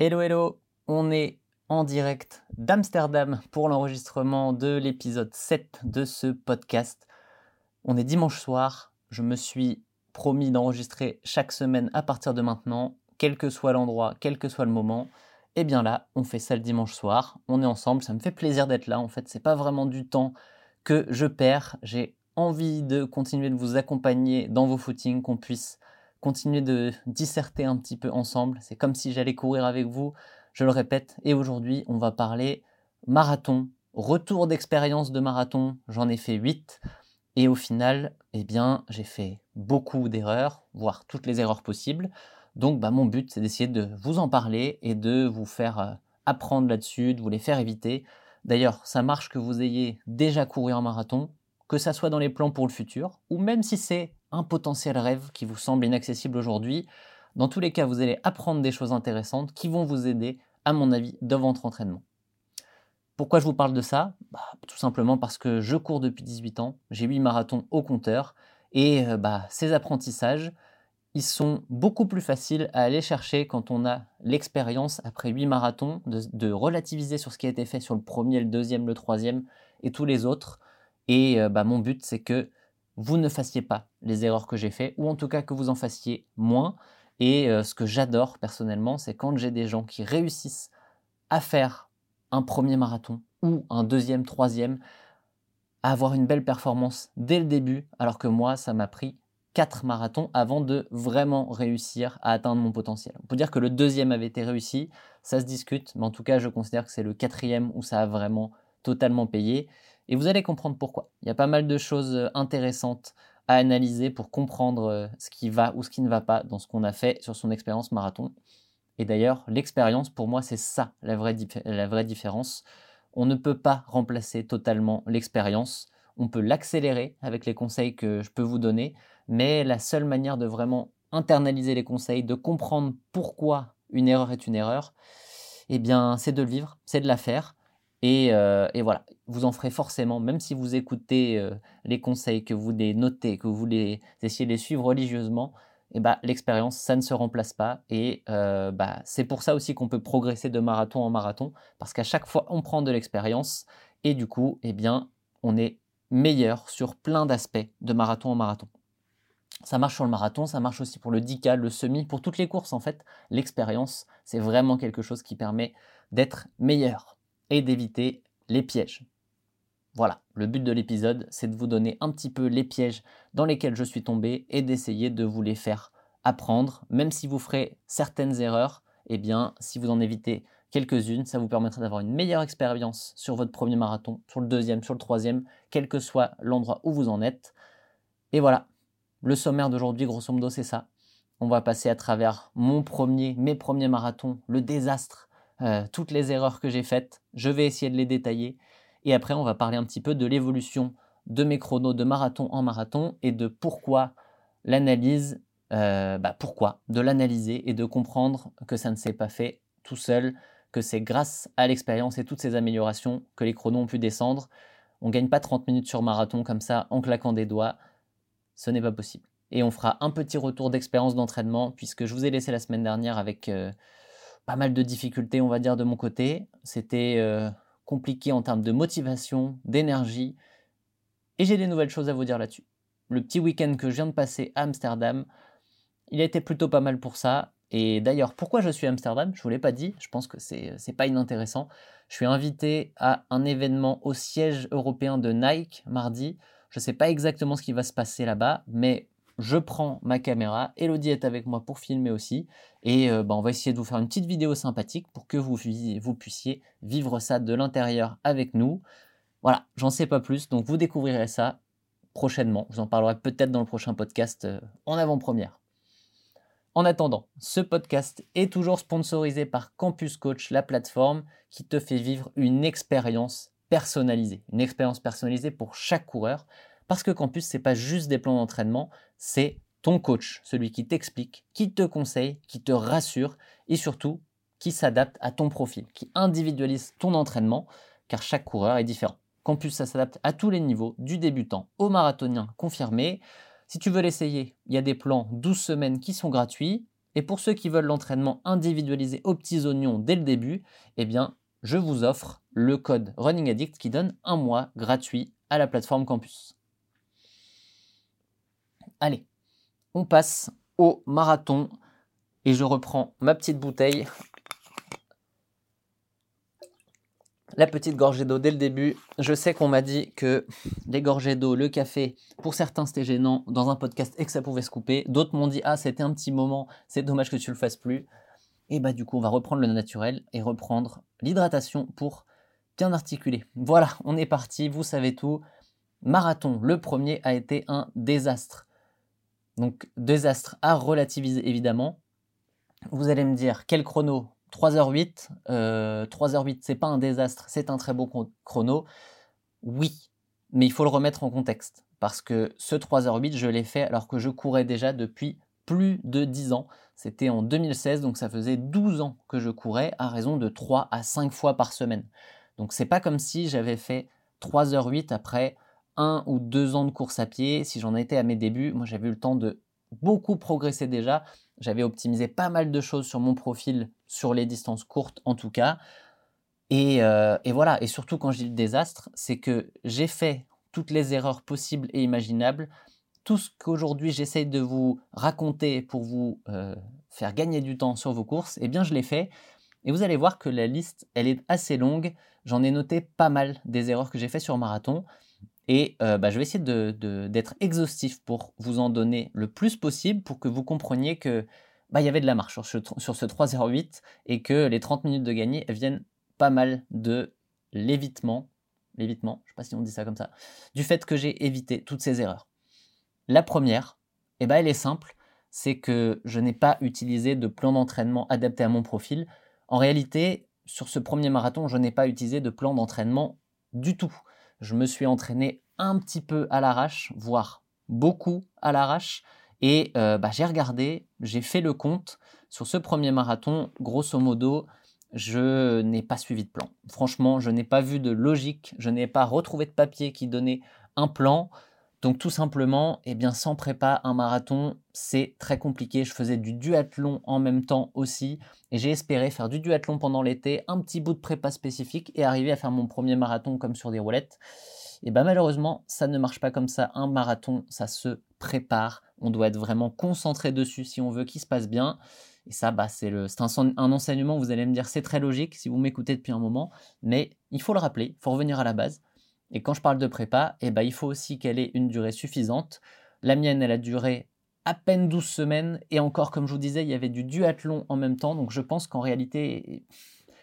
Hello hello, on est en direct d'Amsterdam pour l'enregistrement de l'épisode 7 de ce podcast. On est dimanche soir, je me suis promis d'enregistrer chaque semaine à partir de maintenant, quel que soit l'endroit, quel que soit le moment. Et bien là, on fait ça le dimanche soir, on est ensemble, ça me fait plaisir d'être là en fait, c'est pas vraiment du temps que je perds, j'ai envie de continuer de vous accompagner dans vos footings, qu'on puisse continuer de disserter un petit peu ensemble. C'est comme si j'allais courir avec vous, je le répète. Et aujourd'hui, on va parler marathon, retour d'expérience de marathon. J'en ai fait 8. Et au final, eh bien, j'ai fait beaucoup d'erreurs, voire toutes les erreurs possibles. Donc, bah, mon but, c'est d'essayer de vous en parler et de vous faire euh, apprendre là-dessus, de vous les faire éviter. D'ailleurs, ça marche que vous ayez déjà couru un marathon, que ça soit dans les plans pour le futur, ou même si c'est un potentiel rêve qui vous semble inaccessible aujourd'hui. Dans tous les cas, vous allez apprendre des choses intéressantes qui vont vous aider, à mon avis, dans votre entraînement. Pourquoi je vous parle de ça? Bah, Tout simplement parce que je cours depuis 18 ans, j'ai 8 marathons au compteur, et euh, bah, ces apprentissages, ils sont beaucoup plus faciles à aller chercher quand on a l'expérience, après 8 marathons, de, relativiser sur ce qui a été fait sur le premier, le deuxième, le troisième et tous les autres. Et euh, bah, mon but, c'est que vous ne fassiez pas les erreurs que j'ai fait, ou en tout cas que vous en fassiez moins. Et euh, ce que j'adore personnellement, c'est quand j'ai des gens qui réussissent à faire un premier marathon, ou un deuxième, troisième, à avoir une belle performance dès le début, alors que moi, ça m'a pris quatre marathons avant de vraiment réussir à atteindre mon potentiel. On peut dire que le deuxième avait été réussi, ça se discute, mais en tout cas, je considère que c'est le quatrième où ça a vraiment totalement payé. Et vous allez comprendre pourquoi. Il y a pas mal de choses euh, intéressantes à analyser pour comprendre euh, ce qui va ou ce qui ne va pas dans ce qu'on a fait sur son expérience marathon. Et d'ailleurs, l'expérience, pour moi, c'est ça la vraie, différence. On ne peut pas remplacer totalement l'expérience. On peut l'accélérer avec les conseils que je peux vous donner, mais la seule manière de vraiment internaliser les conseils, de comprendre pourquoi une erreur est une erreur, eh bien, c'est de le vivre, c'est de la faire. Euh, et, voilà, vous en ferez forcément, même si vous écoutez euh, les conseils, que vous les notez, que vous les essayez de les suivre religieusement, et eh bah, l'expérience, ça ne se remplace pas. Et euh, bah, c'est pour ça aussi qu'on peut progresser de marathon en marathon, parce qu'à chaque fois, on prend de l'expérience, et du coup, eh bien, on est meilleur sur plein d'aspects de marathon en marathon. Ça marche sur le marathon, ça marche aussi pour le 10K, le semi, pour toutes les courses en fait. L'expérience, c'est vraiment quelque chose qui permet d'être meilleur et d'éviter les pièges. Voilà, le but de l'épisode, c'est de vous donner un petit peu les pièges dans lesquels je suis tombé et d'essayer de vous les faire apprendre, même si vous ferez certaines erreurs, eh bien, si vous en évitez quelques-unes, ça vous permettra d'avoir une meilleure expérience sur votre premier marathon, sur le deuxième, sur le troisième, quel que soit l'endroit où vous en êtes. Et voilà, le sommaire d'aujourd'hui, grosso modo, c'est ça. On va passer à travers mon premier, mes premiers marathons, le désastre euh, toutes les erreurs que j'ai faites. Je vais essayer de les détailler. Et après, on va parler un petit peu de l'évolution de mes chronos de marathon en marathon et de pourquoi l'analyse, euh, bah pourquoi, de l'analyser et de comprendre que ça ne s'est pas fait tout seul, que c'est grâce à l'expérience et toutes ces améliorations que les chronos ont pu descendre. On ne gagne pas 30 minutes sur marathon comme ça en claquant des doigts. Ce n'est pas possible. Et on fera un petit retour d'expérience d'entraînement puisque je vous ai laissé la semaine dernière avec euh, pas mal de difficultés, on va dire, de mon côté. C'était euh, compliqué en termes de motivation, d'énergie. Et j'ai des nouvelles choses à vous dire là-dessus. Le petit week-end que je viens de passer à Amsterdam, il a été plutôt pas mal pour ça. Et d'ailleurs, pourquoi je suis à Amsterdam? Je ne vous l'ai pas dit, je pense que c'est, c'est pas inintéressant. Je suis invité à un événement au siège européen de Nike mardi. Je ne sais pas exactement ce qui va se passer là-bas, mais je prends ma caméra, Elodie est avec moi pour filmer aussi, et euh, bah, on va essayer de vous faire une petite vidéo sympathique pour que vous, puissiez vivre ça de l'intérieur avec nous. Voilà, j'en sais pas plus, donc vous découvrirez ça prochainement. Je vous en parlerai peut-être dans le prochain podcast euh, en avant-première. En attendant, ce podcast est toujours sponsorisé par Campus Coach, la plateforme qui te fait vivre une expérience personnalisée, une expérience personnalisée pour chaque coureur. Parce que Campus, c'est pas juste des plans d'entraînement, c'est ton coach, celui qui t'explique, qui te conseille, qui te rassure et surtout qui s'adapte à ton profil, qui individualise ton entraînement, car chaque coureur est différent. Campus, ça s'adapte à tous les niveaux, du débutant au marathonien confirmé. Si tu veux l'essayer, il y a des plans 12 semaines qui sont gratuits. Et pour ceux qui veulent l'entraînement individualisé aux petits oignons dès le début, eh bien, je vous offre le code Running Addict qui donne un mois gratuit à la plateforme Campus. Allez, on passe au marathon et je reprends ma petite bouteille. La petite gorgée d'eau dès le début. Je sais qu'on m'a dit que les gorgées d'eau, le café, pour certains c'était gênant dans un podcast et que ça pouvait se couper. D'autres m'ont dit ah c'était un petit moment, c'est dommage que tu le fasses plus. Et bah du coup on va reprendre le naturel et reprendre l'hydratation pour bien articuler. Voilà, on est parti, vous savez tout. Marathon, le premier a été un désastre. Donc désastre à relativiser évidemment. Vous allez me dire quel chrono? 3h08. 3h08, c'est pas un désastre, c'est un très beau chrono. Oui, mais il faut le remettre en contexte. Parce que ce 3h08, je l'ai fait alors que je courais déjà depuis plus de 10 ans. C'était en 2016, donc ça faisait 12 ans que je courais à raison de 3 à 5 fois par semaine. Donc c'est pas comme si j'avais fait 3h08 après un ou deux ans de course à pied. Si j'en étais à mes débuts, moi j'avais eu le temps de beaucoup progresser déjà. J'avais optimisé pas mal de choses sur mon profil, sur les distances courtes en tout cas. Et, euh, et voilà, et surtout quand je dis le désastre, c'est que j'ai fait toutes les erreurs possibles et imaginables. Tout ce qu'aujourd'hui j'essaye de vous raconter pour vous euh, faire gagner du temps sur vos courses, eh bien je l'ai fait. Et vous allez voir que la liste, elle est assez longue. J'en ai noté pas mal des erreurs que j'ai fait sur marathon. Et euh, bah, je vais essayer d'être exhaustif pour vous en donner le plus possible pour que vous compreniez que bah, y avait de la marche sur ce, sur ce 3.08 et que les 30 minutes de gagner viennent pas mal de l'évitement, l'évitement, je sais pas si on dit ça comme ça, du fait que j'ai évité toutes ces erreurs. La première, eh ben, elle est simple, c'est que je n'ai pas utilisé de plan d'entraînement adapté à mon profil. En réalité, sur ce premier marathon, je n'ai pas utilisé de plan d'entraînement du tout je me suis entraîné un petit peu à l'arrache, voire beaucoup à l'arrache. Et euh, bah, j'ai regardé, j'ai fait le compte. Sur ce premier marathon, grosso modo, je n'ai pas suivi de plan. Franchement, je n'ai pas vu de logique, je n'ai pas retrouvé de papier qui donnait un plan. Donc tout simplement, eh bien sans prépa, un marathon, c'est très compliqué. Je faisais du duathlon en même temps aussi et j'ai espéré faire du duathlon pendant l'été, un petit bout de prépa spécifique et arriver à faire mon premier marathon comme sur des roulettes. Et bien malheureusement, ça ne marche pas comme ça. Un marathon, ça se prépare. On doit être vraiment concentré dessus si on veut qu'il se passe bien. Et ça, bah, c'est un, un enseignement, vous allez me dire, c'est très logique si vous m'écoutez depuis un moment, mais il faut le rappeler, il faut revenir à la base. Et quand je parle de prépa, eh ben, il faut aussi qu'elle ait une durée suffisante. La mienne, elle a duré à peine 12 semaines. Et encore, comme je vous disais, il y avait du duathlon en même temps. Donc je pense qu'en réalité,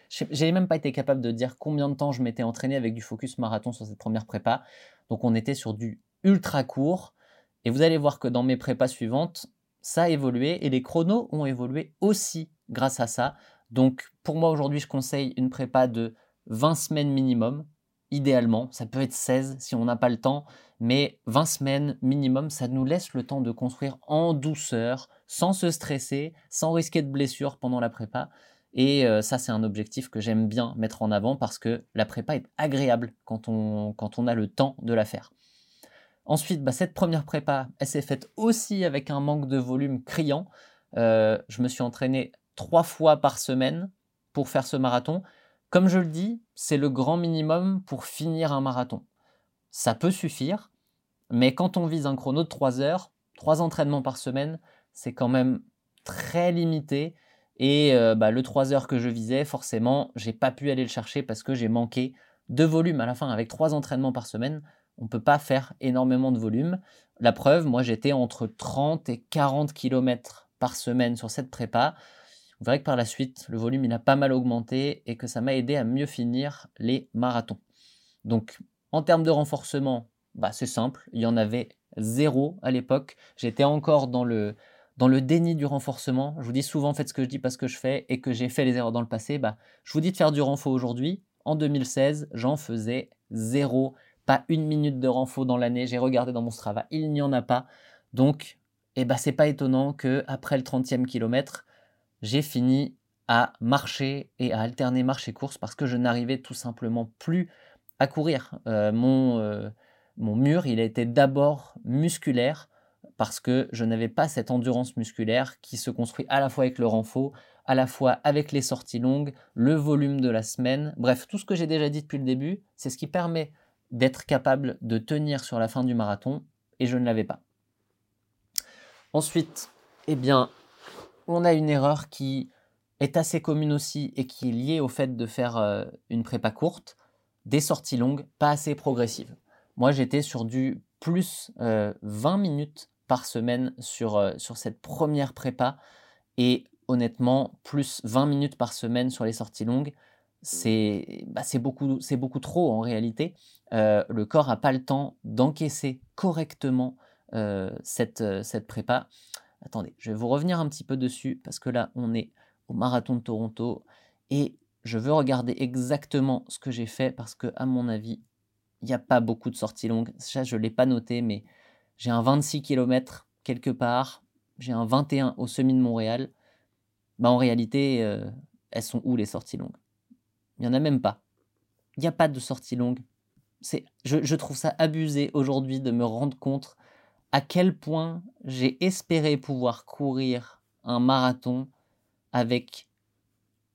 j'ai même pas été capable de dire combien de temps je m'étais entraîné avec du focus marathon sur cette première prépa. Donc on était sur du ultra court. Et vous allez voir que dans mes prépas suivantes, ça a évolué et les chronos ont évolué aussi grâce à ça. Donc pour moi aujourd'hui, je conseille une prépa de 20 semaines minimum idéalement. Ça peut être 16 si on n'a pas le temps, mais 20 semaines minimum, ça nous laisse le temps de construire en douceur, sans se stresser, sans risquer de blessure pendant la prépa. Et euh, ça, c'est un objectif que j'aime bien mettre en avant parce que la prépa est agréable quand on, quand on a le temps de la faire. Ensuite, bah, cette première prépa, elle s'est faite aussi avec un manque de volume criant. Euh, je me suis entraîné trois fois par semaine pour faire ce marathon. Comme je le dis, c'est le grand minimum pour finir un marathon. Ça peut suffire, mais quand on vise un chrono de 3 heures, 3 entraînements par semaine, c'est quand même très limité. Et euh, bah, le 3 heures que je visais, forcément, j'ai pas pu aller le chercher parce que j'ai manqué de volume. À la fin, avec 3 entraînements par semaine, on ne peut pas faire énormément de volume. La preuve, moi j'étais entre 30 et 40 km par semaine sur cette prépa. Vous verrez que par la suite, le volume il a pas mal augmenté et que ça m'a aidé à mieux finir les marathons. Donc en termes de renforcement, bah, c'est simple, il y en avait zéro à l'époque. J'étais encore dans le, dans le déni du renforcement. Je vous dis souvent faites ce que je dis parce que je fais et que j'ai fait les erreurs dans le passé. Bah, je vous dis de faire du renfort aujourd'hui. En 2016, j'en faisais zéro, pas une minute de renfort dans l'année. J'ai regardé dans mon Strava, il n'y en a pas. Donc, eh bah, c'est pas étonnant que après le 30e kilomètre, j'ai fini à marcher et à alterner marche et course parce que je n'arrivais tout simplement plus à courir. Euh, mon, euh, mon mur, il a été d'abord musculaire. parce que je n'avais pas cette endurance musculaire qui se construit à la fois avec le renfort, à la fois avec les sorties longues, le volume de la semaine, bref, tout ce que j'ai déjà dit depuis le début, c'est ce qui permet d'être capable de tenir sur la fin du marathon, et je ne l'avais pas. Ensuite, eh bien, on a une erreur qui est assez commune aussi et qui est liée au fait de faire euh, une prépa courte, des sorties longues, pas assez progressives. Moi, j'étais sur du plus 20 euh, minutes par semaine sur, euh, sur cette première prépa. Et honnêtement, plus 20 minutes par semaine sur les sorties longues, c'est bah, beaucoup, beaucoup trop en réalité. Le corps n'a pas le temps d'encaisser correctement cette prépa. Attendez, je vais vous revenir un petit peu dessus parce que là, on est au marathon de Toronto et je veux regarder exactement ce que j'ai fait parce que, à mon avis, il n'y a pas beaucoup de sorties longues. Ça, je ne l'ai pas noté, mais j'ai un 26 km quelque part, j'ai un 21 au semi de Montréal. Bah, en réalité, euh, elles sont où les sorties longues? Il n'y en a même pas. Il n'y a pas de sorties longues. Je trouve ça abusé aujourd'hui de me rendre compte à quel point j'ai espéré pouvoir courir un marathon avec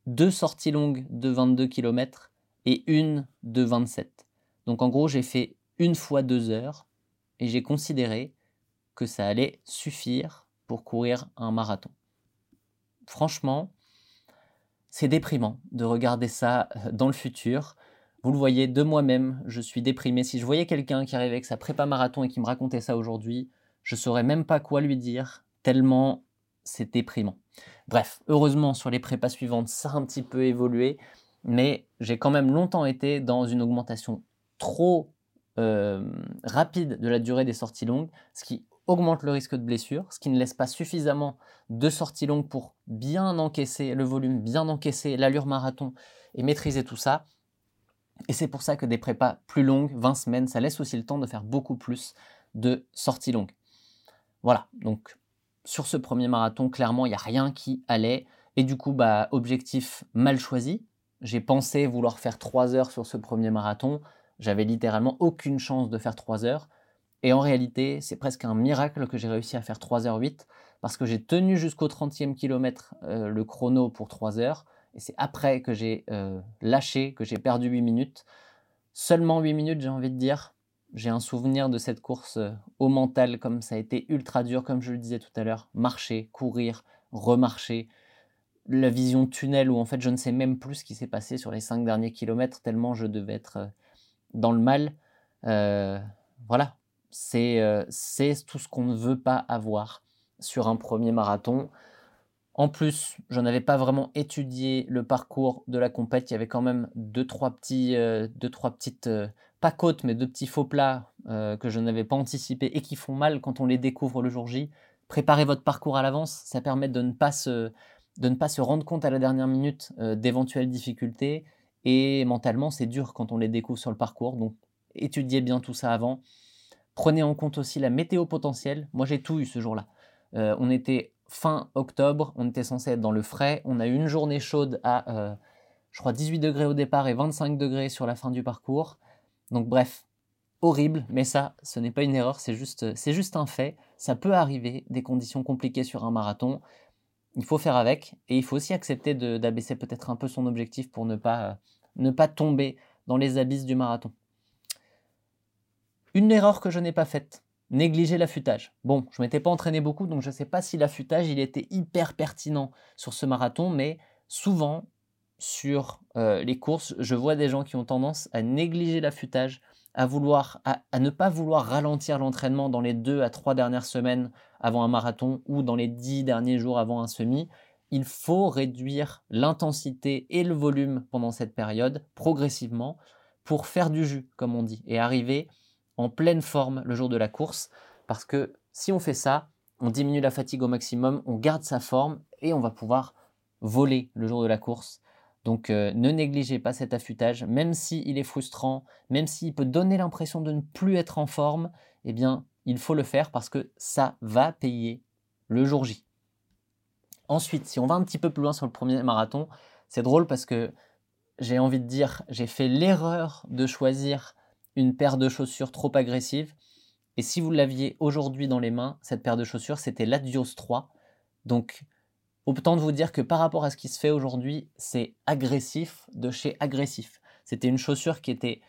deux sorties longues de 22 km et une de 27. Donc en gros, j'ai fait une fois deux heures et j'ai considéré que ça allait suffire pour courir un marathon. Franchement, c'est déprimant de regarder ça euh, dans le futur. Vous le voyez, de moi-même, je suis déprimé. Si je voyais quelqu'un qui arrivait avec sa prépa marathon et qui me racontait ça aujourd'hui, je saurais même pas quoi lui dire, tellement c'est déprimant. Bref, heureusement, sur les prépas suivantes, ça a un petit peu évolué, mais j'ai quand même longtemps été dans une augmentation trop euh, rapide de la durée des sorties longues, ce qui augmente le risque de blessure, ce qui ne laisse pas suffisamment de sorties longues pour bien encaisser le volume, bien encaisser l'allure marathon et maîtriser tout ça. Et c'est pour ça que des prépas plus longues, 20 semaines, ça laisse aussi le temps de faire beaucoup plus de sorties longues. Voilà, donc sur ce premier marathon, clairement, il n'y a rien qui allait. Et du coup, bah, objectif mal choisi. J'ai pensé vouloir faire 3 heures sur ce premier marathon. J'avais littéralement aucune chance de faire 3 heures. Et en réalité, c'est presque un miracle que j'ai réussi à faire 3h08 parce que j'ai tenu jusqu'au 30e kilomètre euh, le chrono pour 3 heures. Et c'est après que j'ai euh, lâché, que j'ai perdu 8 minutes. Seulement 8 minutes, j'ai envie de dire. J'ai un souvenir de cette course euh, au mental, comme ça a été ultra dur, comme je le disais tout à l'heure. Marcher, courir, remarcher. La vision tunnel où en fait je ne sais même plus ce qui s'est passé sur les 5 derniers kilomètres, tellement je devais être dans le mal. voilà, c'est tout ce qu'on ne veut pas avoir sur un premier marathon. En plus, je n'avais pas vraiment étudié le parcours de la compète. Il y avait quand même deux, trois petits, deux, trois petites, pas côtes, mais deux petits faux plats que je n'avais pas anticipés et qui font mal quand on les découvre le jour J. Préparez votre parcours à l'avance, ça permet de ne pas se, de ne pas se rendre compte à la dernière minute d'éventuelles difficultés. Et mentalement, c'est dur quand on les découvre sur le parcours. Donc, étudiez bien tout ça avant. Prenez en compte aussi la météo potentielle. Moi, j'ai tout eu ce jour-là. Euh, on était fin octobre, on était censé être dans le frais. On a eu une journée chaude à, euh, je crois, 18 degrés au départ et 25 degrés sur la fin du parcours. Donc, bref, horrible, mais ça, ce n'est pas une erreur, c'est juste, juste un fait. Ça peut arriver, des conditions compliquées sur un marathon. Il faut faire avec et il faut aussi accepter d'abaisser peut-être un peu son objectif pour ne pas, euh, ne pas tomber dans les abysses du marathon. Une erreur que je n'ai pas faite, négliger l'affûtage. Bon, je m'étais pas entraîné beaucoup, donc je ne sais pas si l'affûtage il était hyper pertinent sur ce marathon, mais souvent sur euh, les courses, je vois des gens qui ont tendance à négliger l'affûtage, à vouloir, à, à, ne pas vouloir ralentir l'entraînement dans les deux à trois dernières semaines avant un marathon ou dans les dix derniers jours avant un semi. Il faut réduire l'intensité et le volume pendant cette période progressivement pour faire du jus, comme on dit, et arriver en pleine forme le jour de la course, parce que si on fait ça, on diminue la fatigue au maximum, on garde sa forme et on va pouvoir voler le jour de la course. Donc euh, ne négligez pas cet affûtage, même s'il il est frustrant, même s'il peut donner l'impression de ne plus être en forme, eh bien il faut le faire parce que ça va payer le jour J. Ensuite, si on va un petit peu plus loin sur le premier marathon, c'est drôle parce que j'ai envie de dire, j'ai fait l'erreur de choisir une paire de chaussures trop agressive. Et si vous l'aviez aujourd'hui dans les mains, cette paire de chaussures, c'était l'Adios 3. Donc, autant de vous dire que par rapport à ce qui se fait aujourd'hui, c'est agressif de chez agressif. C'était une chaussure qui était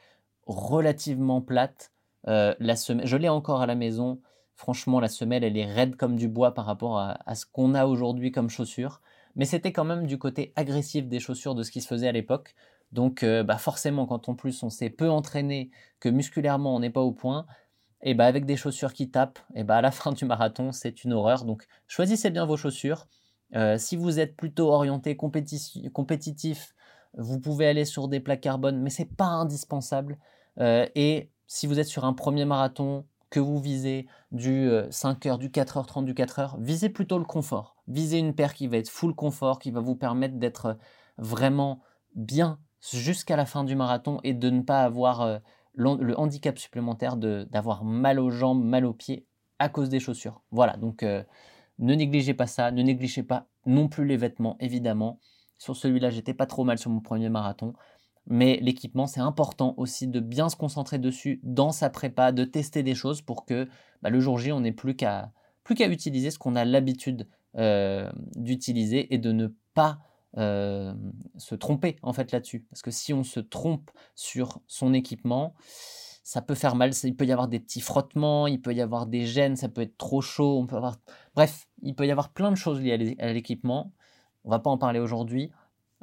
relativement plate. Euh, la semelle, je l'ai encore à la maison. Franchement, la semelle, elle est raide comme du bois par rapport à, ce qu'on a aujourd'hui comme chaussure. Mais c'était quand même du côté agressif des chaussures de ce qui se faisait à l'époque. Donc, euh, bah forcément, quand en plus on s'est peu entraîné, que musculairement on n'est pas au point, et bah avec des chaussures qui tapent, et bah à la fin du marathon, c'est une horreur. Donc, choisissez bien vos chaussures. Euh, si vous êtes plutôt orienté compétitif, vous pouvez aller sur des plaques carbone, mais c'est pas indispensable. Euh, et si vous êtes sur un premier marathon, que vous visez du 5h, euh, du 4h30, du 4h, visez plutôt le confort. Visez une paire qui va être full confort, qui va vous permettre d'être vraiment bien jusqu'à la fin du marathon et de ne pas avoir euh, le handicap supplémentaire d'avoir mal aux jambes, mal aux pieds à cause des chaussures. Voilà, donc ne négligez pas ça, ne négligez pas non plus les vêtements, évidemment. Sur celui-là, j'étais pas trop mal sur mon premier marathon. Mais l'équipement, c'est important aussi de bien se concentrer dessus dans sa prépa, de tester des choses pour que bah, le jour J, on n'ait plus qu'à plus qu'à utiliser ce qu'on a l'habitude euh, d'utiliser et de ne pas euh, se tromper en fait là-dessus. Parce que si on se trompe sur son équipement, ça peut faire mal. Il peut y avoir des petits frottements, il peut y avoir des gènes, ça peut être trop chaud. On peut avoir... Bref, il peut y avoir plein de choses liées à l'équipement. On va pas en parler aujourd'hui,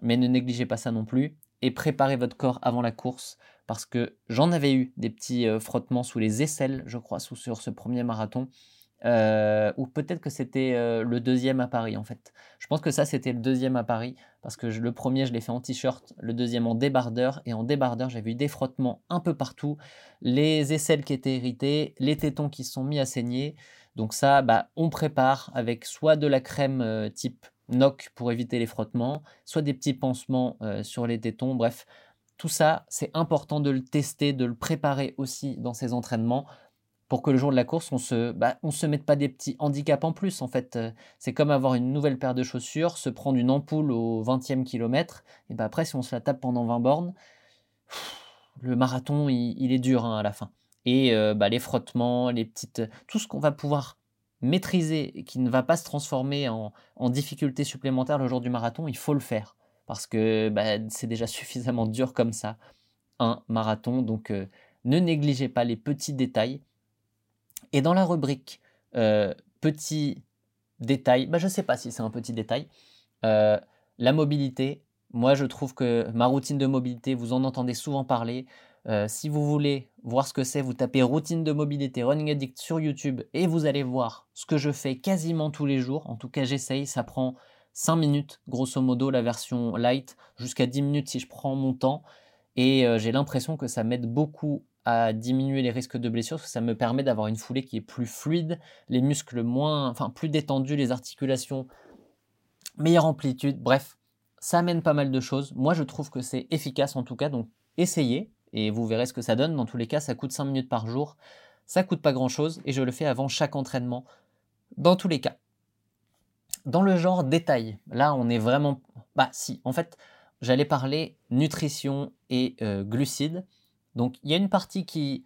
mais ne négligez pas ça non plus et préparez votre corps avant la course parce que j'en avais eu des petits euh, frottements sous les aisselles, je crois, sous, sur ce premier marathon. Euh, ou peut-être que c'était euh, le deuxième à Paris en fait. Je pense que ça c'était le deuxième à Paris parce que le premier je l'ai fait en t-shirt, le deuxième en débardeur et en débardeur j'avais eu des frottements un peu partout, les aisselles qui étaient irritées, les tétons qui se sont mis à saigner. Donc ça, bah, on prépare avec soit de la crème type NOC pour éviter les frottements, soit des petits pansements euh, sur les tétons, bref. Tout ça, c'est important de le tester, de le préparer aussi dans ses entraînements pour que le jour de la course, on se, bah, on se mette pas des petits handicaps en plus. En fait, euh, c'est comme avoir une nouvelle paire de chaussures, se prendre une ampoule au 20e kilomètre, et bah après, si on se la tape pendant 20 bornes, le marathon, il, est dur hein, à la fin. Et euh, bah, les frottements, les petites, tout ce qu'on va pouvoir maîtriser qui ne va pas se transformer en, difficulté supplémentaire le jour du marathon, il faut le faire. Parce que bah, c'est déjà suffisamment dur comme ça, un marathon. Donc euh, ne négligez pas les petits détails. Et dans la rubrique euh, petits détails, bah, je ne sais pas si c'est un petit détail, euh, la mobilité, moi je trouve que ma routine de mobilité, vous en entendez souvent parler, euh, si vous voulez voir ce que c'est, vous tapez routine de mobilité Running Addict sur YouTube et vous allez voir ce que je fais quasiment tous les jours. En tout cas, j'essaye. Ça prend 5 minutes, grosso modo, la version light, jusqu'à 10 minutes si je prends mon temps. Et j'ai l'impression que ça m'aide beaucoup à diminuer les risques de blessures, ça me permet d'avoir une foulée qui est plus fluide, les muscles moins, enfin plus détendus, les articulations, meilleure amplitude, bref, ça amène pas mal de choses. Moi, je trouve que c'est efficace en tout cas, donc essayez et vous verrez ce que ça donne. Dans tous les cas, ça coûte 5 minutes par jour. Ça coûte pas grand-chose et je le fais avant chaque entraînement. Dans tous les cas. Dans le genre détail, là on est vraiment... Bah si, en fait, j'allais parler nutrition et euh, glucides. Donc il y a une partie qui,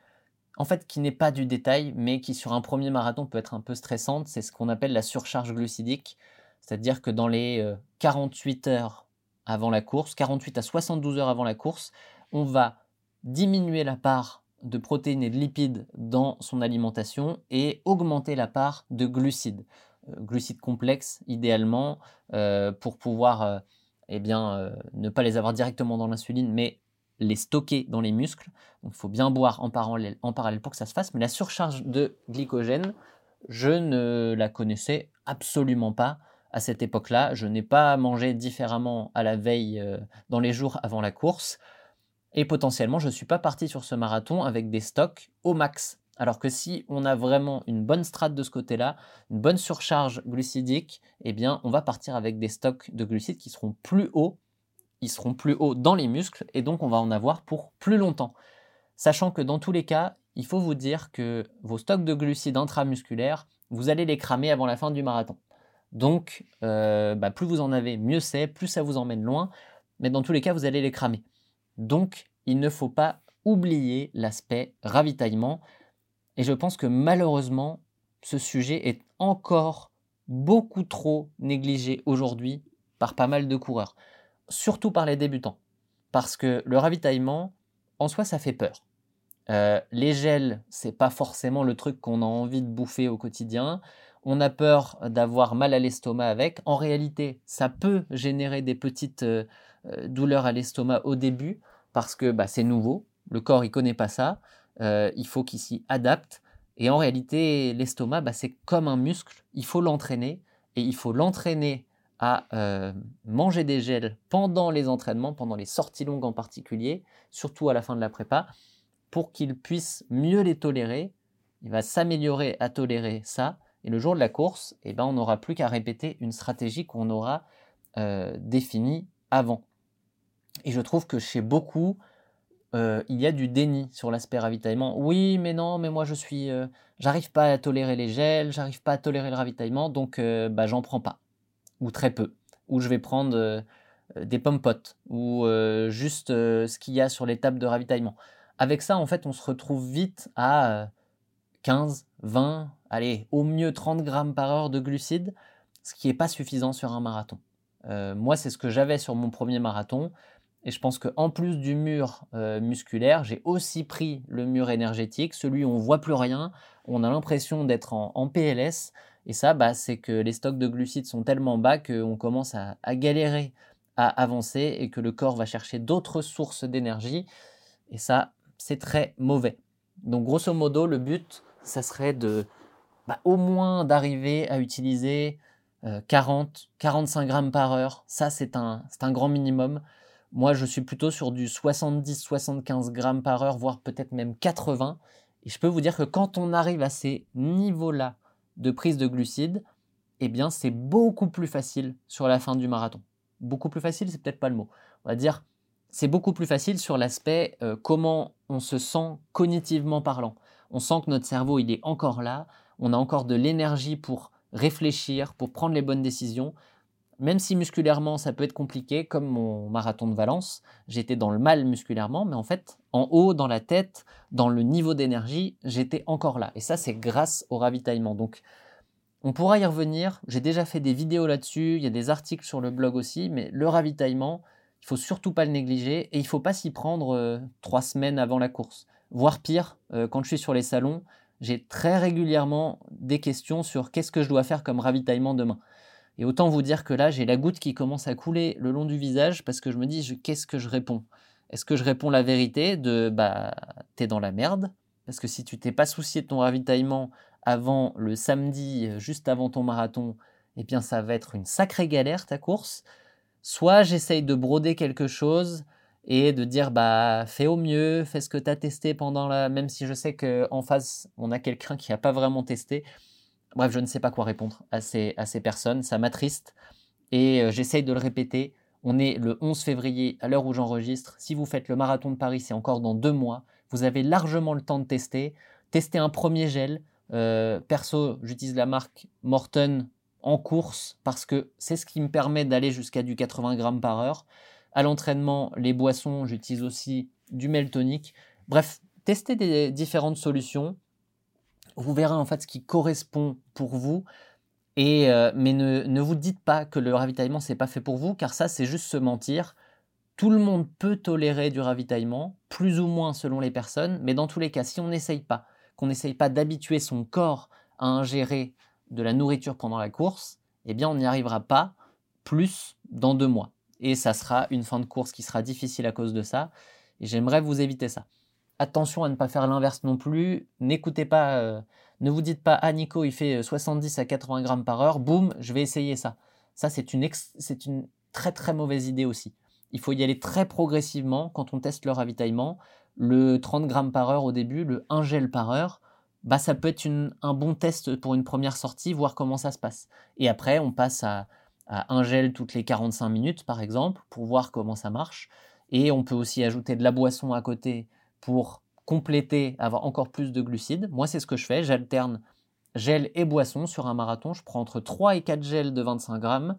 en fait, qui n'est pas du détail, mais qui sur un premier marathon peut être un peu stressante. C'est ce qu'on appelle la surcharge glucidique. C'est-à-dire que dans les 48 euh, heures avant la course, 48 à 72 heures avant la course, on va diminuer la part de protéines et de lipides dans son alimentation et augmenter la part de glucides. Euh, glucides complexes idéalement euh, pour pouvoir eh bien, ne pas les avoir directement dans l'insuline mais les stocker dans les muscles. Il faut bien boire en parallèle, pour que ça se fasse. Mais la surcharge de glycogène, je ne la connaissais absolument pas à cette époque-là. Je n'ai pas mangé différemment à la veille dans les jours avant la course. Et potentiellement, je ne suis pas parti sur ce marathon avec des stocks au max. Alors que si on a vraiment une bonne strate de ce côté-là, une bonne surcharge glucidique, eh bien, on va partir avec des stocks de glucides qui seront plus hauts. Ils seront plus hauts dans les muscles et donc on va en avoir pour plus longtemps. Sachant que dans tous les cas, il faut vous dire que vos stocks de glucides intramusculaires, vous allez les cramer avant la fin du marathon. Donc, euh, bah, plus vous en avez, mieux c'est, plus ça vous emmène loin. Mais dans tous les cas, vous allez les cramer. Donc, il ne faut pas oublier l'aspect ravitaillement. Et je pense que malheureusement, ce sujet est encore beaucoup trop négligé aujourd'hui par pas mal de coureurs, surtout par les débutants. Parce que le ravitaillement, en soi, ça fait peur. Euh, les gels, c'est pas forcément le truc qu'on a envie de bouffer au quotidien. On a peur d'avoir mal à l'estomac avec. En réalité, ça peut générer des petites euh, euh, douleurs à l'estomac au début parce que bah, c'est nouveau. Le corps, il connaît pas ça. il faut qu'il s'y adapte. Et en réalité, l'estomac, bah, c'est comme un muscle. Il faut l'entraîner et il faut l'entraîner à manger des gels pendant les entraînements, pendant les sorties longues en particulier, surtout à la fin de la prépa, pour qu'il puisse mieux les tolérer. Il va s'améliorer à tolérer ça. Et le jour de la course, eh ben, on n'aura plus qu'à répéter une stratégie qu'on aura euh, définie avant. Et je trouve que chez beaucoup, euh, il y a du déni sur l'aspect ravitaillement. Oui, mais non, mais moi je suis, euh, j'arrive pas à tolérer les gels, j'arrive pas à tolérer le ravitaillement, donc bah j'en prends pas, ou très peu, ou je vais prendre des pommes potes, ou juste ce qu'il y a sur les tables de ravitaillement. Avec ça, en fait, on se retrouve vite à 15, euh, 20, allez, au mieux 30 grammes par heure de glucides, ce qui n'est pas suffisant sur un marathon. Euh, moi, c'est ce que j'avais sur mon premier marathon. Et je pense qu'en plus du mur euh, musculaire, j'ai aussi pris le mur énergétique, celui où on voit plus rien, on a l'impression d'être en, PLS. Et ça, bah, c'est que les stocks de glucides sont tellement bas qu'on commence à, galérer à avancer et que le corps va chercher d'autres sources d'énergie. Et ça, c'est très mauvais. Donc grosso modo, le but, ça serait de bah, au moins d'arriver à utiliser 40, euh, 45 grammes par heure. Ça, c'est un, un grand minimum. Moi, je suis plutôt sur du 70-75 grammes par heure, voire peut-être même 80. Et je peux vous dire que quand on arrive à ces niveaux-là de prise de glucides, eh bien, c'est beaucoup plus facile sur la fin du marathon. Beaucoup plus facile, c'est peut-être pas le mot. On va dire c'est beaucoup plus facile sur l'aspect euh, comment on se sent cognitivement parlant. On sent que notre cerveau, il est encore là, on a encore de l'énergie pour réfléchir, pour prendre les bonnes décisions. Même si musculairement, ça peut être compliqué, comme mon marathon de Valence, j'étais dans le mal musculairement, mais en fait, en haut, dans la tête, dans le niveau d'énergie, j'étais encore là. Et ça, c'est grâce au ravitaillement. Donc, on pourra y revenir. J'ai déjà fait des vidéos là-dessus, il y a des articles sur le blog aussi, mais le ravitaillement, il faut surtout pas le négliger et il faut pas s'y prendre euh, trois semaines avant la course. Voire pire, euh, quand je suis sur les salons, j'ai très régulièrement des questions sur qu'est-ce que je dois faire comme ravitaillement demain. Et autant vous dire que là, j'ai la goutte qui commence à couler le long du visage parce que je me dis qu'est-ce que je réponds? Est-ce que je réponds la vérité de bah t'es dans la merde? Parce que si tu t'es pas soucié de ton ravitaillement avant le samedi, juste avant ton marathon, eh bien ça va être une sacrée galère ta course. Soit j'essaye de broder quelque chose et de dire bah fais au mieux, fais ce que tu as testé pendant la même si je sais qu'en face on a quelqu'un qui n'a pas vraiment testé. Bref, je ne sais pas quoi répondre à ces, à ces personnes, ça m'attriste et euh, j'essaye de le répéter. On est le 11 février à l'heure où j'enregistre. Si vous faites le marathon de Paris, c'est encore dans deux mois. Vous avez largement le temps de tester. Tester un premier gel. Euh, perso, j'utilise la marque Morton en course parce que c'est ce qui me permet d'aller jusqu'à du 80 grammes par heure. À l'entraînement, les boissons, j'utilise aussi du meltonique. Bref, testez des différentes solutions. Vous verrez en fait ce qui correspond pour vous. Et, euh, mais ne, ne, vous dites pas que le ravitaillement c'est pas fait pour vous, car ça c'est juste se mentir. Tout le monde peut tolérer du ravitaillement, plus ou moins selon les personnes, mais dans tous les cas, si on n'essaye pas, qu'on n'essaye pas d'habituer son corps à ingérer de la nourriture pendant la course, eh bien on n'y arrivera pas plus dans deux mois. Et ça sera une fin de course qui sera difficile à cause de ça. Et j'aimerais vous éviter ça. Attention à ne pas faire l'inverse non plus. N'écoutez pas, euh, ne vous dites pas, ah Nico, il fait 70 à 80 grammes par heure, boum, je vais essayer ça. Ça, c'est une, très très mauvaise idée aussi. Il faut y aller très progressivement quand on teste le ravitaillement. Le 30 grammes par heure au début, le 1 gel par heure, bah, ça peut être un bon test pour une première sortie, voir comment ça se passe. Et après, on passe à, un gel toutes les 45 minutes, par exemple, pour voir comment ça marche. Et on peut aussi ajouter de la boisson à côté pour compléter, avoir encore plus de glucides. Moi, c'est ce que je fais. J'alterne gel et boisson sur un marathon. Je prends entre 3 et 4 gels de 25 grammes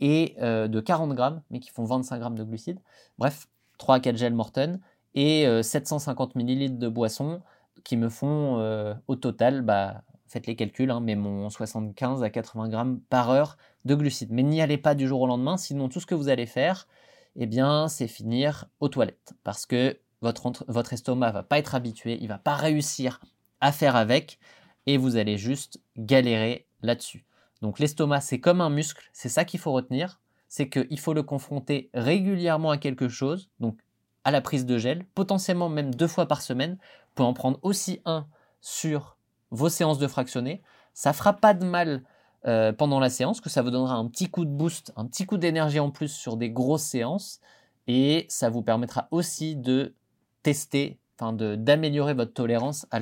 et euh, de 40 grammes, mais qui font 25 grammes de glucides. Bref, 3 à 4 gels Morton et 750 euh, millilitres de boisson qui me font au total, bah, faites les calculs, hein, mais mon 75 à 80 grammes par heure de glucides. Mais n'y allez pas du jour au lendemain, sinon tout ce que vous allez faire, eh bien, c'est finir aux toilettes. Parce que votre, votre estomac va pas être habitué, il va pas réussir à faire avec, et vous allez juste galérer là-dessus. Donc l'estomac, c'est comme un muscle, c'est ça qu'il faut retenir, c'est qu'il faut le confronter régulièrement à quelque chose, donc à la prise de gel, potentiellement même deux fois par semaine. Vous pouvez en prendre aussi un sur vos séances de fractionné. Ça fera pas de mal euh, pendant la séance, que ça vous donnera un petit coup de boost, un petit coup d'énergie en plus sur des grosses séances. Et ça vous permettra aussi de tester, enfin d'améliorer votre tolérance à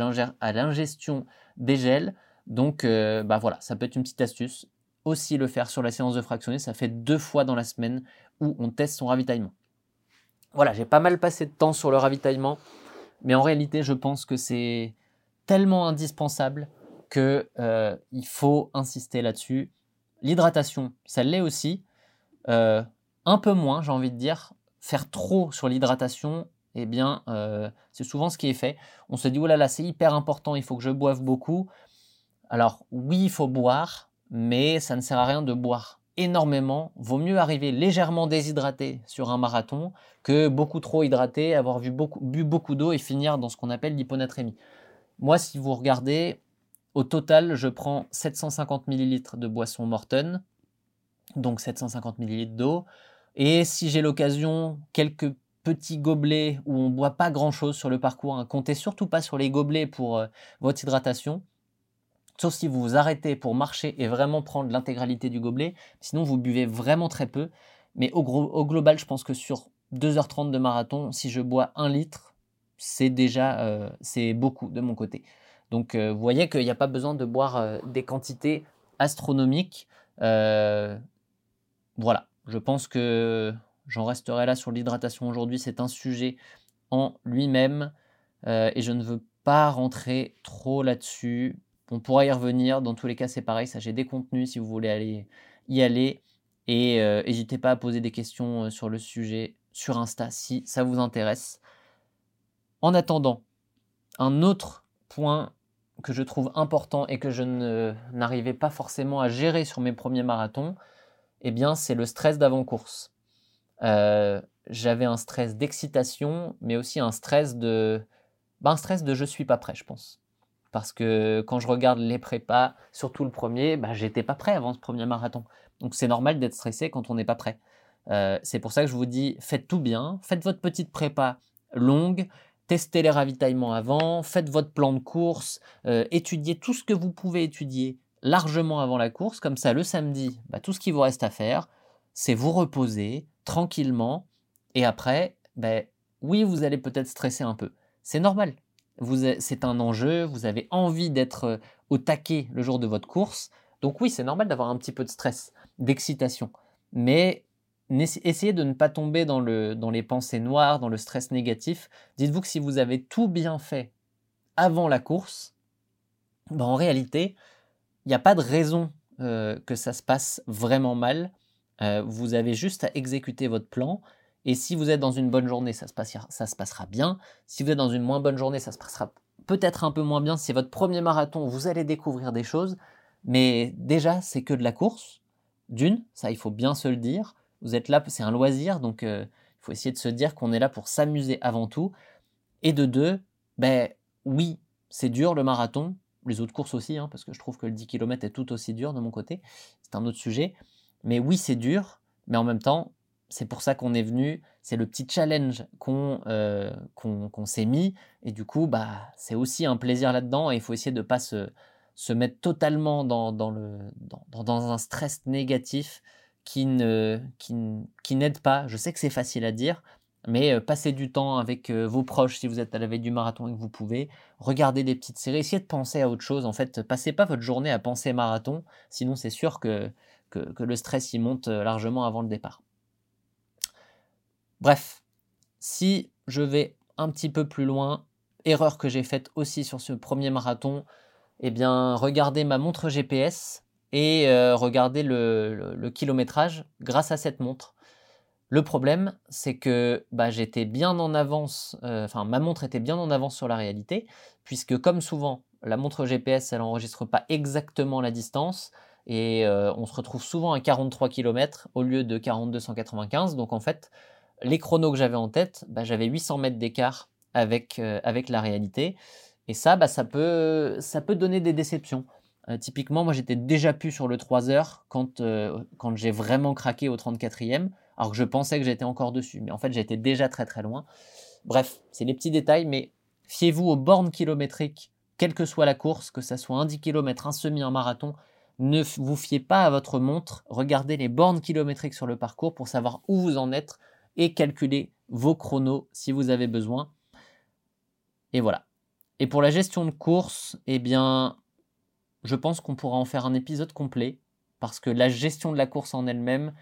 l'ingestion des gels. Donc euh, bah voilà, ça peut être une petite astuce. Aussi le faire sur la séance de fractionné, ça fait deux fois dans la semaine où on teste son ravitaillement. Voilà, j'ai pas mal passé de temps sur le ravitaillement, mais en réalité, je pense que c'est tellement indispensable qu'il euh, faut insister là-dessus. L'hydratation, ça l'est aussi. Euh, un peu moins, j'ai envie de dire. Faire trop sur l'hydratation, eh bien, euh, c'est souvent ce qui est fait. On se dit, oh là là, c'est hyper important, il faut que je boive beaucoup. Alors, oui, il faut boire, mais ça ne sert à rien de boire énormément. Vaut mieux arriver légèrement déshydraté sur un marathon que beaucoup trop hydraté, avoir bu beaucoup d'eau et finir dans ce qu'on appelle l'hyponatrémie. Moi, si vous regardez, au total, je prends 750 ml de boisson Morton, donc 750 ml d'eau. Et si j'ai l'occasion, quelques petits gobelets où on ne boit pas grand-chose sur le parcours, hein, comptez surtout pas sur les gobelets pour euh, votre hydratation. Sauf si vous vous arrêtez pour marcher et vraiment prendre l'intégralité du gobelet. Sinon, vous buvez vraiment très peu. Mais au, global, je pense que sur 2h30 de marathon, si je bois un litre, c'est déjà euh, c'est beaucoup de mon côté. Donc euh, vous voyez qu'il n'y a pas besoin de boire des quantités astronomiques. voilà, je pense que j'en resterai là sur l'hydratation aujourd'hui. C'est un sujet en lui-même et je ne veux pas rentrer trop là-dessus. On pourra y revenir. Dans tous les cas, c'est pareil. Ça, j'ai des contenus si vous voulez aller y aller. Et n'hésitez pas à poser des questions sur le sujet sur Insta si ça vous intéresse. En attendant, un autre point que je trouve important et que je n'arrivais pas forcément à gérer sur mes premiers marathons, eh bien, c'est le stress d'avant-course. Euh, j'avais un stress d'excitation, mais aussi un stress de, bah, un stress de je suis pas prêt, je pense. Parce que quand je regarde les prépas, surtout le premier, bah, j'étais pas prêt avant ce premier marathon. Donc c'est normal d'être stressé quand on n'est pas prêt. Euh, c'est pour ça que je vous dis, faites tout bien, faites votre petite prépa longue, testez les ravitaillements avant, faites votre plan de course, euh, étudiez tout ce que vous pouvez étudier largement avant la course. Comme ça, le samedi, bah, tout ce qui vous reste à faire, c'est vous reposer tranquillement. Et après, bah, oui, vous allez peut-être stresser un peu. C'est normal. C'est un enjeu, vous avez envie d'être euh, au taquet le jour de votre course. Donc oui, c'est normal d'avoir un petit peu de stress, d'excitation. Mais essayez de ne pas tomber dans, le, dans les pensées noires, dans le stress négatif. Dites-vous que si vous avez tout bien fait avant la course, ben en réalité, il n'y a pas de raison euh, que ça se passe vraiment mal. Euh, vous avez juste à exécuter votre plan. Et si vous êtes dans une bonne journée, ça se, passera, bien. Si vous êtes dans une moins bonne journée, ça se passera peut-être un peu moins bien. Si c'est votre premier marathon, vous allez découvrir des choses. Mais déjà, c'est que de la course. D'une, ça il faut bien se le dire. Vous êtes là, c'est un loisir, donc euh, il faut essayer de se dire qu'on est là pour s'amuser avant tout. Et de deux, ben oui, c'est dur le marathon, les autres courses aussi, hein, parce que je trouve que le 10 km est tout aussi dur de mon côté, c'est un autre sujet. Mais oui, c'est dur, mais en même temps, c'est pour ça qu'on est venu, c'est le petit challenge qu'on euh, s'est mis, et du coup, bah, c'est aussi un plaisir là-dedans, et il faut essayer de ne pas se, se, mettre totalement dans, dans, le, dans, dans un stress négatif qui ne qui, qui n'aide pas. Je sais que c'est facile à dire, mais euh, passez du temps avec euh, vos proches si vous êtes à la veille du marathon et que vous pouvez. Regardez des petites séries, essayez de penser à autre chose. En fait, passez pas votre journée à penser marathon, sinon c'est sûr que, que, le stress y monte euh, largement avant le départ. Bref, si je vais un petit peu plus loin, erreur que j'ai faite aussi sur ce premier marathon, eh bien regardez ma montre GPS et regardez le, kilométrage grâce à cette montre. Le problème, c'est que bah, j'étais bien en avance, euh, enfin ma montre était bien en avance sur la réalité, puisque comme souvent, la montre GPS, elle n'enregistre pas exactement la distance, et euh, on se retrouve souvent à 43 km au lieu de 4295. Donc en fait, les chronos que j'avais en tête, bah, j'avais 800 mètres d'écart avec, euh, avec la réalité. Et ça, bah, ça, peut, donner des déceptions. Typiquement, moi j'étais déjà plus sur le 3 heures quand, quand j'ai vraiment craqué au 34e, alors que je pensais que j'étais encore dessus. Mais en fait, j'étais déjà très très loin. Bref, c'est les petits détails, mais fiez-vous aux bornes kilométriques, quelle que soit la course, que ça soit un 10 km, un semi, un marathon. Ne vous fiez pas à votre montre, regardez les bornes kilométriques sur le parcours pour savoir où vous en êtes et calculer vos chronos si vous avez besoin. Et voilà. Et pour la gestion de course, eh bien, je pense qu'on pourra en faire un épisode complet parce que la gestion de la course en elle-même,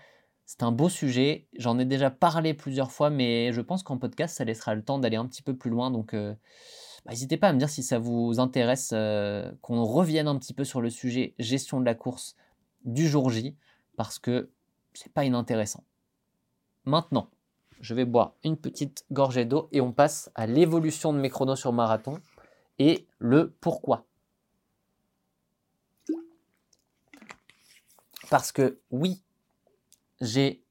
c'est un beau sujet. J'en ai déjà parlé plusieurs fois, mais je pense qu'en podcast, ça laissera le temps d'aller un petit peu plus loin. Donc, euh, bah, n'hésitez pas à me dire si ça vous intéresse euh, qu'on revienne un petit peu sur le sujet gestion de la course du jour J, parce que c'est pas inintéressant. Maintenant, je vais boire une petite gorgée d'eau et on passe à l'évolution de mes chronos sur marathon et le pourquoi. Parce que oui, j'ai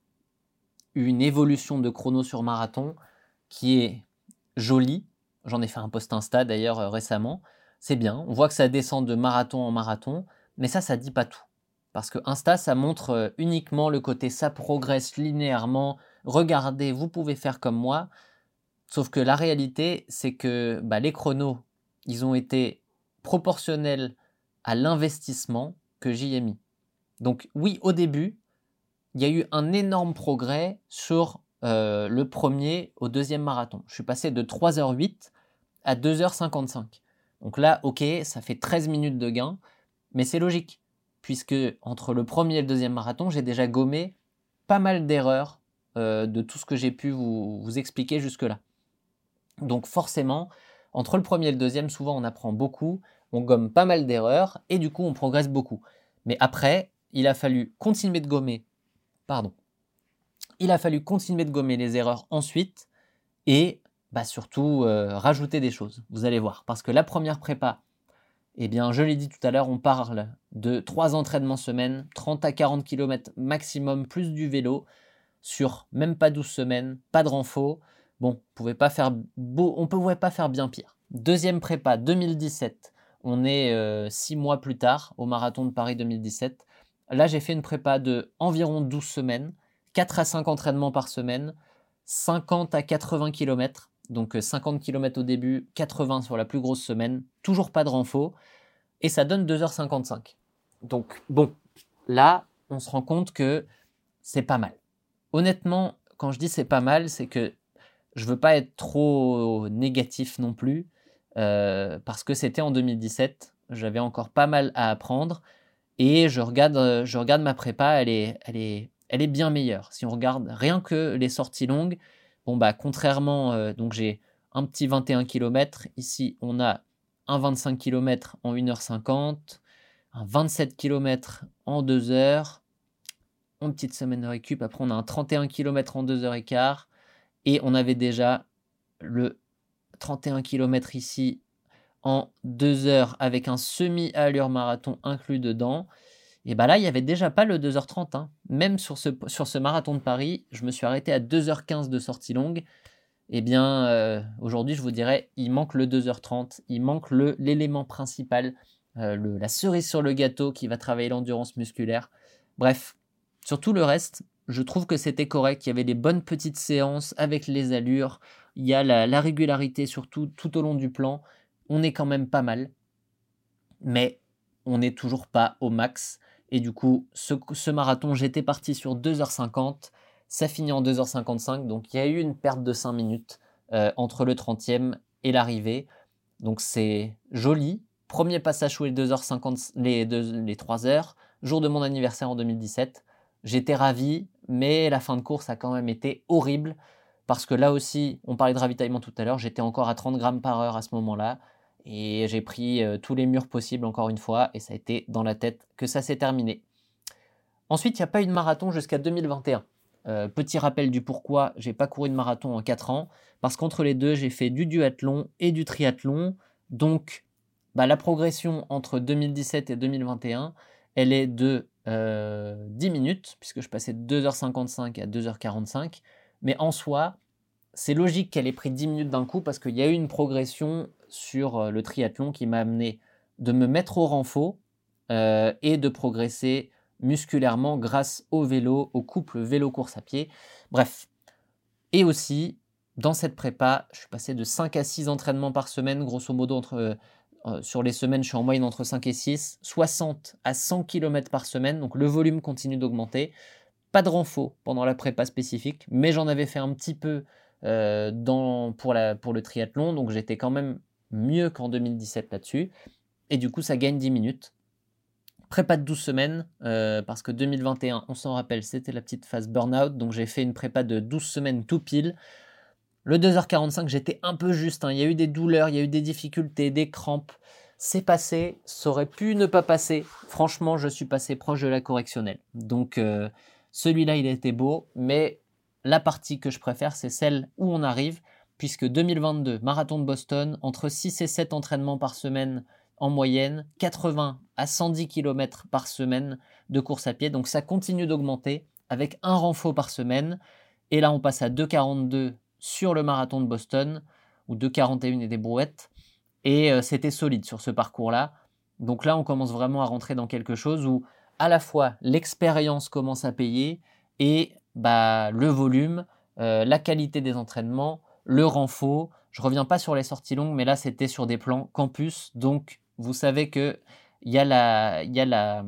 une évolution de chrono sur marathon qui est jolie, J'en ai fait un post Insta d'ailleurs euh, récemment. C'est bien, on voit que ça descend de marathon en marathon, mais ça, ça dit pas tout. Parce que Insta, ça montre euh, uniquement le côté ça progresse linéairement. Regardez, vous pouvez faire comme moi. Sauf que la réalité, c'est que bah, les chronos, ils ont été proportionnels à l'investissement que j'y ai mis. Donc oui, au début, il y a eu un énorme progrès sur euh, le premier au deuxième marathon. Je suis passé de 3h08 à 2h55. Donc là, ok, ça fait 13 minutes de gain, mais c'est logique, puisque entre le premier et le deuxième marathon, j'ai déjà gommé pas mal d'erreurs euh, de tout ce que j'ai pu vous, vous expliquer jusque-là. Donc forcément, entre le premier et le deuxième, souvent on apprend beaucoup, on gomme pas mal d'erreurs, et du coup on progresse beaucoup. Mais après, il a fallu continuer de gommer, pardon, il a fallu continuer de gommer les erreurs ensuite et bah, surtout euh, rajouter des choses. Vous allez voir. Parce que la première prépa, eh bien, je l'ai dit tout à l'heure, on parle de 3 entraînements semaine, 30 à 40 km maximum, plus du vélo, sur même pas 12 semaines, pas de renfort. Bon, on pouvait pas faire beau, on ne pouvait pas faire bien pire. Deuxième prépa, 2017. On est 6 euh, mois plus tard, au marathon de Paris 2017. Là, j'ai fait une prépa de environ 12 semaines. 4 à 5 entraînements par semaine, 50 à 80 km. Donc 50 euh, km au début, 80 sur la plus grosse semaine, toujours pas de renfort. Et ça donne 2h55. Donc bon, là, on se rend compte que c'est pas mal. Honnêtement, quand je dis c'est pas mal, c'est que je veux pas être trop négatif non plus, euh, parce que c'était en 2017, j'avais encore pas mal à apprendre, et je regarde, euh, je regarde ma prépa, elle est, elle est elle est bien meilleure. Si on regarde rien que les sorties longues, bon bah contrairement, euh, donc j'ai un petit 21 km, ici on a un 25 km en 1h50, un 27 km en 2 h une petite semaine de récup, après on a un 31 km en 2h15, et on avait déjà le 31 km ici en 2 heures avec un semi-allure marathon inclus dedans. Et bah là, il n'y avait déjà pas le 2h30. Hein. Même sur ce, sur ce marathon de Paris, je me suis arrêté à 2h15 de sortie longue. Eh bien, euh, aujourd'hui, je vous dirais, il manque le 2h30, il manque l'élément principal, euh, le, la cerise sur le gâteau qui va travailler l'endurance musculaire. Bref, sur tout le reste, je trouve que c'était correct. Il y avait des bonnes petites séances avec les allures. Il y a la régularité surtout tout au long du plan. On est quand même pas mal. Mais on n'est toujours pas au max. Et du coup, ce, marathon, j'étais parti sur 2h50. Ça finit en 2h55. Donc il y a eu une perte de 5 minutes euh, entre le 30e et l'arrivée. Donc c'est joli. Premier passage sous les 2h50, les, les 3h. Jour de mon anniversaire en 2017. J'étais ravi, mais la fin de course a quand même été horrible. Parce que là aussi, on parlait de ravitaillement tout à l'heure, j'étais encore à 30 grammes par heure à ce moment-là. Et j'ai pris euh, tous les murs possibles encore une fois, et ça a été dans la tête que ça s'est terminé. Ensuite, il n'y a pas eu de marathon jusqu'à 2021. petit rappel du pourquoi j'ai pas couru de marathon en 4 ans, parce qu'entre les deux, j'ai fait du duathlon et du triathlon. Donc, bah, la progression entre 2017 et 2021, elle est de 10 minutes, puisque je passais de 2h55 à 2h45. Mais en soi, c'est logique qu'elle ait pris 10 minutes d'un coup, parce qu'il y a eu une progression sur le triathlon qui m'a amené de me mettre au renfort et de progresser musculairement grâce au vélo, au couple vélo-course à pied. Bref. Et aussi, dans cette prépa, je suis passé de 5 à 6 entraînements par semaine, grosso modo, entre, euh, sur les semaines, je suis en moyenne entre 5 et 6, 60 à 100 km par semaine, donc le volume continue d'augmenter. Pas de renfort pendant la prépa spécifique, mais j'en avais fait un petit peu euh, dans, pour, la, pour le triathlon, donc j'étais quand même mieux qu'en 2017 là-dessus. Et du coup, ça gagne 10 minutes. Prépa de 12 semaines, euh, parce que 2021, on s'en rappelle, c'était la petite phase burn-out, donc j'ai fait une prépa de 12 semaines tout pile. Le 2h45, j'étais un peu juste, hein. il y a eu des douleurs, il y a eu des difficultés, des crampes. C'est passé, ça aurait pu ne pas passer. Franchement, je suis passé proche de la correctionnelle. Donc euh, celui-là, il a été beau, mais la partie que je préfère, c'est celle où on arrive, puisque 2022, marathon de Boston, entre 6 et 7 entraînements par semaine en moyenne, 80 à 110 km par semaine de course à pied. Donc ça continue d'augmenter avec un renfort par semaine. Et là, on passe à 2,42 sur le marathon de Boston, ou 2,41 et des brouettes. Et euh, c'était solide sur ce parcours-là. Donc là, on commence vraiment à rentrer dans quelque chose où à la fois l'expérience commence à payer et bah, le volume, euh, la qualité des entraînements, le renfort. Je reviens pas sur les sorties longues, mais là c'était sur des plans campus, donc vous savez que il y a la, y a la,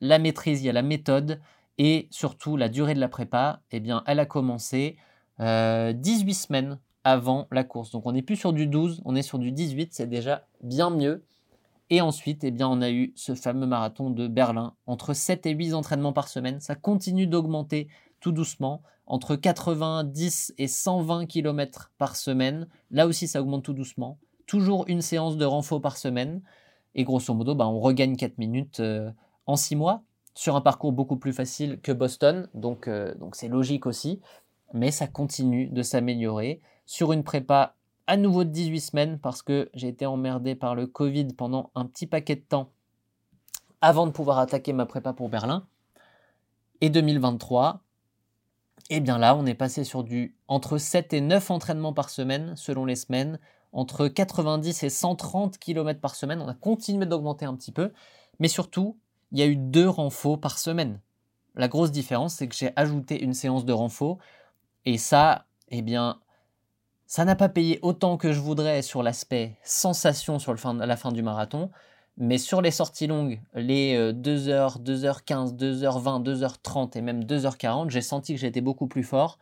la maîtrise, il y a la méthode et surtout la durée de la prépa. Eh bien, elle a commencé 18 euh, semaines avant la course. Donc on n'est plus sur du 12, on est sur du 18, c'est déjà bien mieux. Et ensuite, eh bien, on a eu ce fameux marathon de Berlin, entre 7 et 8 entraînements par semaine. Ça continue d'augmenter tout doucement, entre 90 et 120 km par semaine. Là aussi, ça augmente tout doucement toujours une séance de renfort par semaine. Et grosso modo, bah, on regagne 4 minutes euh, en 6 mois sur un parcours beaucoup plus facile que Boston. Donc euh, donc c'est logique aussi. Mais ça continue de s'améliorer sur une prépa à nouveau de 18 semaines parce que j'ai été emmerdé par le Covid pendant un petit paquet de temps avant de pouvoir attaquer ma prépa pour Berlin. Et 2023, et eh bien là, on est passé sur du entre 7 et 9 entraînements par semaine selon les semaines, entre 90 et 130 km par semaine. On a continué d'augmenter un petit peu, mais surtout, il y a eu deux renforts par semaine. La grosse différence, c'est que j'ai ajouté une séance de renfort, et ça, eh bien, ça n'a pas payé autant que je voudrais sur l'aspect sensation sur le fin, la fin du marathon, mais sur les sorties longues, les 2h, 2h15, 2h20, 2h30 et même 2h40, j'ai senti que j'étais beaucoup plus fort.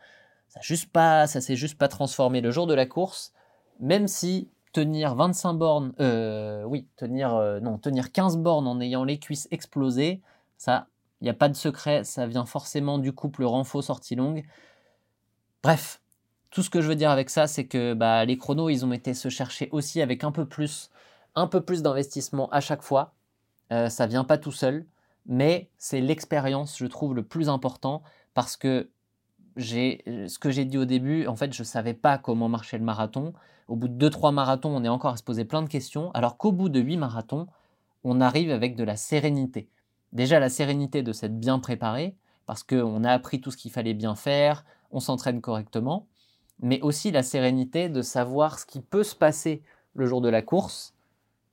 Ça juste pas, ça s'est juste pas transformé le jour de la course même si tenir 25 bornes, euh, oui, tenir, euh, non, tenir 15 bornes en ayant les cuisses explosées, ça, il n'y a pas de secret, ça vient forcément du couple renfort sortie longue. Bref, tout ce que je veux dire avec ça, c'est que bah, les chronos, ils ont été se chercher aussi avec un peu plus, un peu plus d'investissement à chaque fois. Euh, ça vient pas tout seul, mais c'est l'expérience, je trouve, le plus important parce que j'ai, ce que j'ai dit au début, en fait, je savais pas comment marchait le marathon. Au bout de 2-3 marathons, on est encore à se poser plein de questions, alors qu'au bout de 8 marathons, on arrive avec de la sérénité. Déjà la sérénité de s'être bien préparé, parce qu'on a appris tout ce qu'il fallait bien faire, on s'entraîne correctement, mais aussi la sérénité de savoir ce qui peut se passer le jour de la course.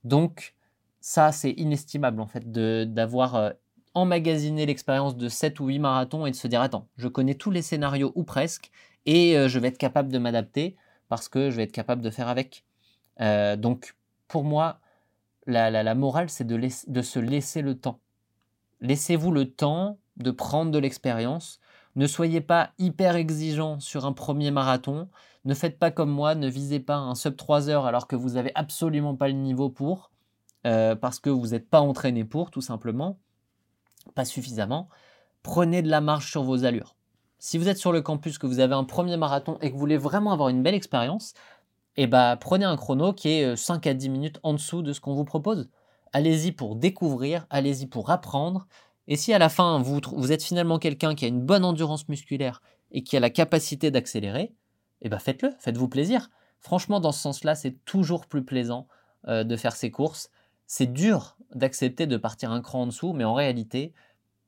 Donc ça, c'est inestimable en fait, d'avoir euh, emmagasiné l'expérience de 7 ou 8 marathons et de se dire, attends, je connais tous les scénarios ou presque, et euh, je vais être capable de m'adapter parce que je vais être capable de faire avec. Euh, donc, pour moi, la, morale, c'est de, de se laisser le temps. Laissez-vous le temps de prendre de l'expérience. Ne soyez pas hyper exigeant sur un premier marathon. Ne faites pas comme moi, ne visez pas un sub 3 heures alors que vous n'avez absolument pas le niveau pour, euh, parce que vous n'êtes pas entraîné pour, tout simplement, pas suffisamment. Prenez de la marge sur vos allures. Si vous êtes sur le campus, que vous avez un premier marathon et que vous voulez vraiment avoir une belle expérience, eh ben, prenez un chrono qui est 5 euh, à 10 minutes en dessous de ce qu'on vous propose. Allez-y pour découvrir, allez-y pour apprendre Et si à la fin, vous, êtes finalement quelqu'un qui a une bonne endurance musculaire et qui a la capacité d'accélérer, eh ben faites-le, faites-vous plaisir. Franchement, dans ce sens-là, c'est toujours plus plaisant euh, de faire ces courses. C'est dur d'accepter de partir un cran en dessous, mais en réalité,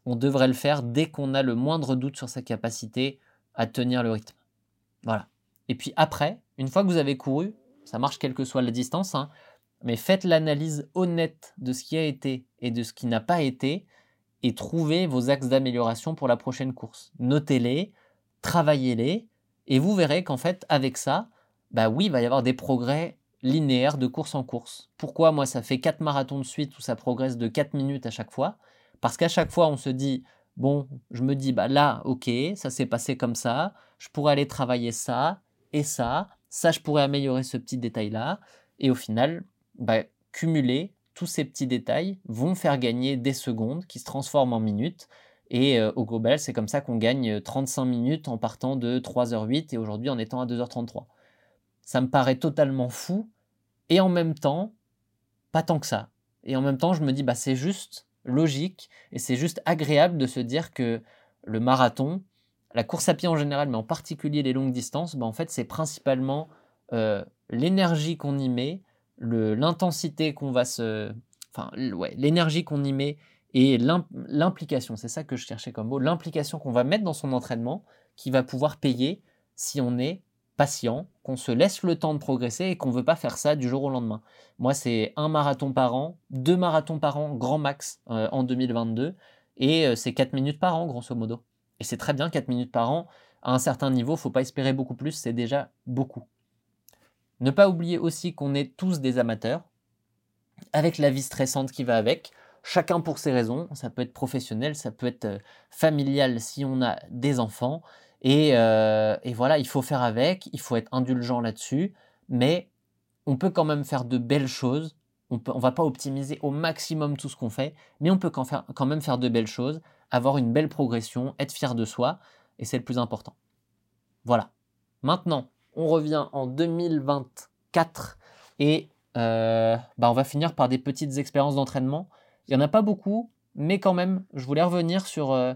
on devrait le faire dès qu'on a le moindre doute sur sa capacité à tenir le rythme. Voilà. Et puis après, une fois que vous avez couru, ça marche quelle que soit la distance, hein, mais faites l'analyse honnête de ce qui a été et de ce qui n'a pas été et trouvez vos axes d'amélioration pour la prochaine course. Notez-les, travaillez-les et vous verrez qu'en fait, avec ça, bah oui, il va y avoir des progrès linéaires de course en course. Pourquoi moi ça fait 4 marathons de suite où ça progresse de 4 minutes à chaque fois? Parce qu'à chaque fois on se dit, bon, je me dis, bah là, ok, ça s'est passé comme ça, je pourrais aller travailler ça et ça, ça je pourrais améliorer ce petit détail-là, et au final, bah, cumuler tous ces petits détails vont faire gagner des secondes qui se transforment en minutes, et euh, au global, c'est comme ça qu'on gagne 35 minutes en partant de 3h08 et aujourd'hui en étant à 2h33. Ça me paraît totalement fou et en même temps, pas tant que ça. Et en même temps, je me dis, bah, c'est juste logique et c'est juste agréable de se dire que le marathon, la course à pied en général, mais en particulier les longues distances, bah, en fait, c'est principalement euh, l'énergie qu'on y met, l'intensité qu'on va se. Enfin, ouais, l'énergie qu'on y met et l'implication, c'est ça que je cherchais comme mot, l'implication qu'on va mettre dans son entraînement qui va pouvoir payer si on est patient, qu'on se laisse le temps de progresser et qu'on ne veut pas faire ça du jour au lendemain. Moi, c'est un marathon par an, deux marathons par an, grand max euh, en 2022, et euh, c'est 4 minutes par an, grosso modo. Et c'est très bien, 4 minutes par an. À un certain niveau, faut pas espérer beaucoup plus, c'est déjà beaucoup. Ne pas oublier aussi qu'on est tous des amateurs, avec la vie stressante qui va avec chacun pour ses raisons. Ça peut être professionnel, ça peut être euh, familial si on a des enfants. Euh, et, voilà, il faut faire avec, il faut être indulgent là-dessus, mais on peut quand même faire de belles choses. On ne va pas optimiser au maximum tout ce qu'on fait, mais on peut quand, quand même faire de belles choses, avoir une belle progression, être fier de soi, et c'est le plus important. Voilà. Maintenant, on revient en 2024 et euh, bah on va finir par des petites expériences d'entraînement. Il n'y en a pas beaucoup, mais quand même, je voulais revenir sur euh,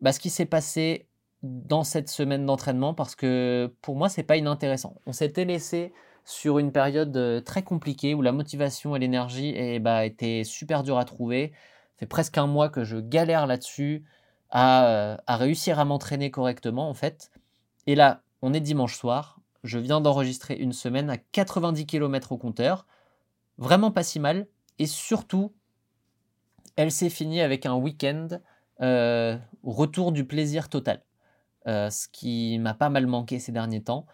bah, ce qui s'est passé dans cette semaine d'entraînement parce que pour moi, c'est pas inintéressant. On s'était laissé sur une période euh, très compliquée où la motivation et l'énergie eh bah, étaient super dures à trouver. Ça fait presque un mois que je galère là-dessus à, à réussir à m'entraîner correctement en fait. Et là, on est dimanche soir. Je viens d'enregistrer une semaine à 90 km au compteur. Vraiment pas si mal. Et surtout, elle s'est finie avec un week-end euh, retour du plaisir total. Euh, ce qui m'a pas mal manqué ces derniers temps.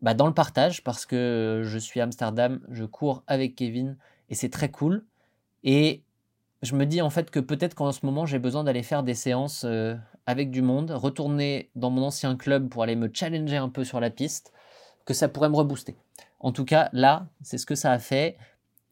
Bah, dans le partage, parce que je suis à Amsterdam, je cours avec Kevin et c'est très cool. Et je me dis en fait que peut-être qu'en ce moment j'ai besoin d'aller faire des séances euh, avec du monde, retourner dans mon ancien club pour aller me challenger un peu sur la piste, que ça pourrait me rebooster. En tout cas, là, c'est ce que ça a fait.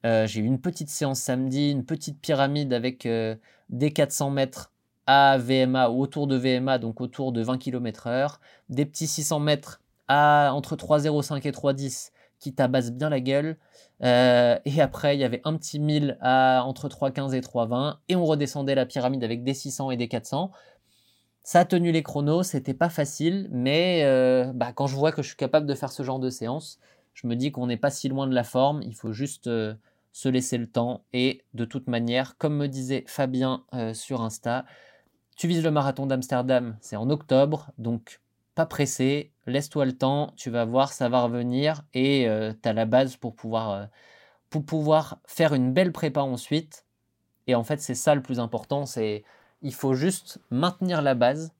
Euh, j'ai eu une petite séance samedi, une petite pyramide avec euh, des 400 mètres à VMA ou autour de VMA, donc autour de 20 km/h, des petits 600 mètres à entre 3,05 et 3,10 qui tabassent bien la gueule. Euh, et après, il y avait un petit 1000 à entre 3,15 et 3,20. Et on redescendait la pyramide avec des 600 et des 400. Ça a tenu les chronos, c'était pas facile, mais bah, quand je vois que je suis capable de faire ce genre de séance, je me dis qu'on n'est pas si loin de la forme. Il faut juste se laisser le temps. Et de toute manière, comme me disait Fabien euh, sur Insta, tu vises le marathon d'Amsterdam, c'est en octobre, donc pas pressé, laisse-toi le temps, tu vas voir, ça va revenir et euh, tu as la base pour pouvoir, euh, pour pouvoir faire une belle prépa ensuite. Et en fait, c'est ça le plus important, c'est il faut juste maintenir la base.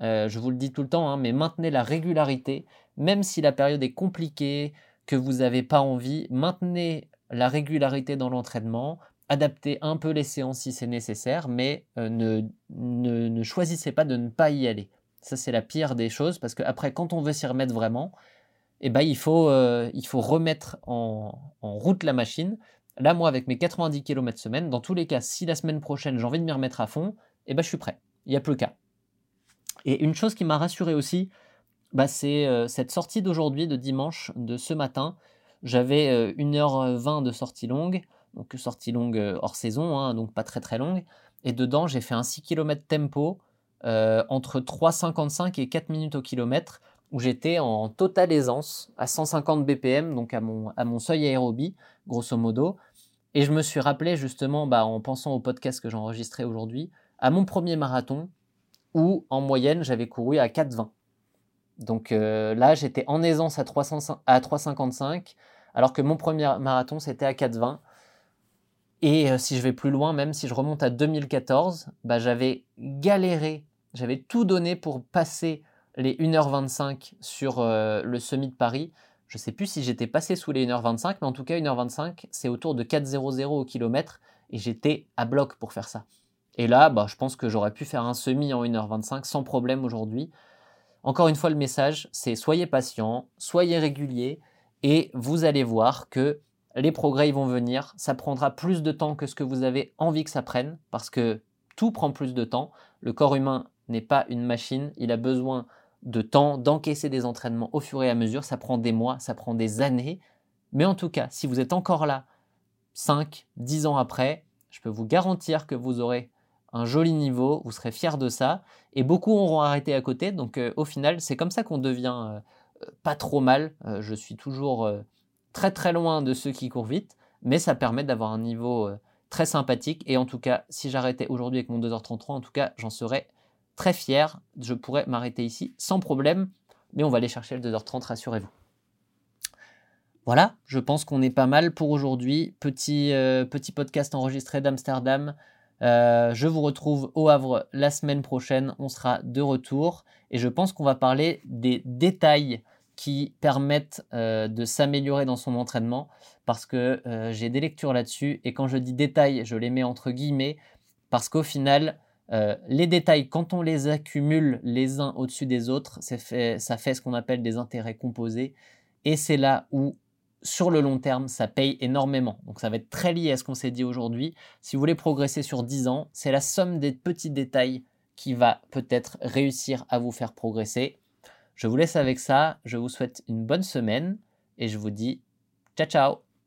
je vous le dis tout le temps, hein, mais maintenez la régularité, même si la période est compliquée, que vous n'avez pas envie, maintenez la régularité dans l'entraînement, adapter un peu les séances si c'est nécessaire, mais euh, ne, ne, choisissez pas de ne pas y aller. Ça, c'est la pire des choses, parce qu'après, quand on veut s'y remettre vraiment, eh ben, il, faut, euh, il faut remettre en, route la machine. Là, moi, avec mes 90 km semaine, dans tous les cas, si la semaine prochaine, j'ai envie de m'y remettre à fond, eh ben, je suis prêt. Il n'y a plus qu'à. Et une chose qui m'a rassuré aussi, bah, c'est euh, cette sortie d'aujourd'hui, de dimanche, de ce matin, j'avais 1h20 de sortie longue, donc sortie longue hors saison, hein, donc pas très très longue. Et dedans, j'ai fait un 6 km tempo euh, entre 3,55 et 4 minutes au kilomètre où j'étais en totale aisance à 150 BPM, donc à mon, à mon seuil aérobie, grosso modo. Et je me suis rappelé justement, bah, en pensant au podcast que j'ai enregistré aujourd'hui, à mon premier marathon où en moyenne j'avais couru à 4,20. Donc euh, là, j'étais en aisance à, 300, à 3,55 alors que mon premier marathon c'était à 4,20. Et euh, si je vais plus loin, même si je remonte à 2014, bah, j'avais galéré, j'avais tout donné pour passer les 1h25 sur euh, le semi de Paris. Je ne sais plus si j'étais passé sous les 1h25, mais en tout cas 1h25, c'est autour de 4,00 au kilomètre et j'étais à bloc pour faire ça. Et là, bah, je pense que j'aurais pu faire un semi en 1h25 sans problème aujourd'hui. Encore une fois, le message, c'est soyez patient, soyez régulier et vous allez voir que les progrès vont venir. Ça prendra plus de temps que ce que vous avez envie que ça prenne parce que tout prend plus de temps. Le corps humain n'est pas une machine, il a besoin de temps, d'encaisser des entraînements au fur et à mesure. Ça prend des mois, ça prend des années. Mais en tout cas, si vous êtes encore là 5, 10 ans après, je peux vous garantir que vous aurez un joli niveau, vous serez fier de ça. Et beaucoup auront arrêté à côté. Donc euh, au final, c'est comme ça qu'on devient euh, pas trop mal. Euh, je suis toujours très très loin de ceux qui courent vite, mais ça permet d'avoir un niveau très sympathique. Et en tout cas, si j'arrêtais aujourd'hui avec mon 2h33, en tout cas, j'en serais très fier. Je pourrais m'arrêter ici sans problème, mais on va aller chercher le 2h30, rassurez-vous. Voilà, je pense qu'on est pas mal pour aujourd'hui. Euh, petit podcast enregistré d'Amsterdam. Euh, je vous retrouve au Havre la semaine prochaine. On sera de retour et je pense qu'on va parler des détails qui permettent euh, de s'améliorer dans son entraînement parce que j'ai des lectures là-dessus et quand je dis détails, je les mets entre guillemets parce qu'au final, euh, les détails, quand on les accumule les uns au-dessus des autres, ça fait ce qu'on appelle des intérêts composés. Et c'est là où, sur le long terme, ça paye énormément. Donc ça va être très lié à ce qu'on s'est dit aujourd'hui. Si vous voulez progresser sur 10 ans, c'est la somme des petits détails qui va peut-être réussir à vous faire progresser. Je vous laisse avec ça. Je vous souhaite une bonne semaine et je vous dis ciao ciao